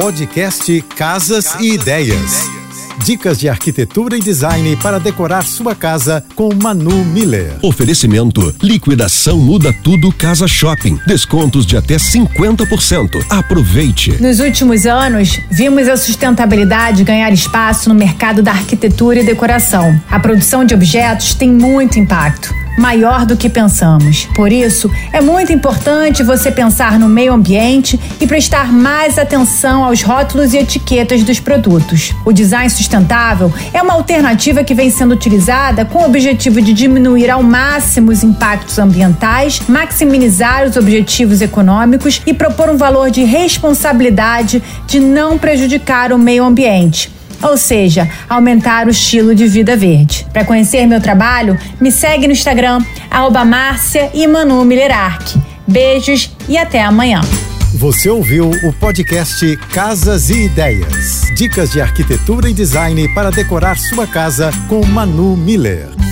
Podcast Casas e Ideias. Dicas de arquitetura e design para decorar sua casa com Manu Miller. Oferecimento: liquidação muda tudo Casa Shopping. Descontos de até 50%. Aproveite. Nos últimos anos, vimos a sustentabilidade ganhar espaço no mercado da arquitetura e decoração. A produção de objetos tem muito impacto maior do que pensamos. Por isso, é muito importante você pensar no meio ambiente e prestar mais atenção aos rótulos e etiquetas dos produtos. O design sustentável é uma alternativa que vem sendo utilizada com o objetivo de diminuir ao máximo os impactos ambientais, maximizar os objetivos econômicos e propor um valor de responsabilidade de não prejudicar o meio ambiente ou seja, aumentar o estilo de vida verde. Para conhecer meu trabalho, me segue no Instagram, arroba Márcia e Manu Millerark. Beijos e até amanhã. Você ouviu o podcast Casas e Ideias. Dicas de arquitetura e design para decorar sua casa com Manu Miller.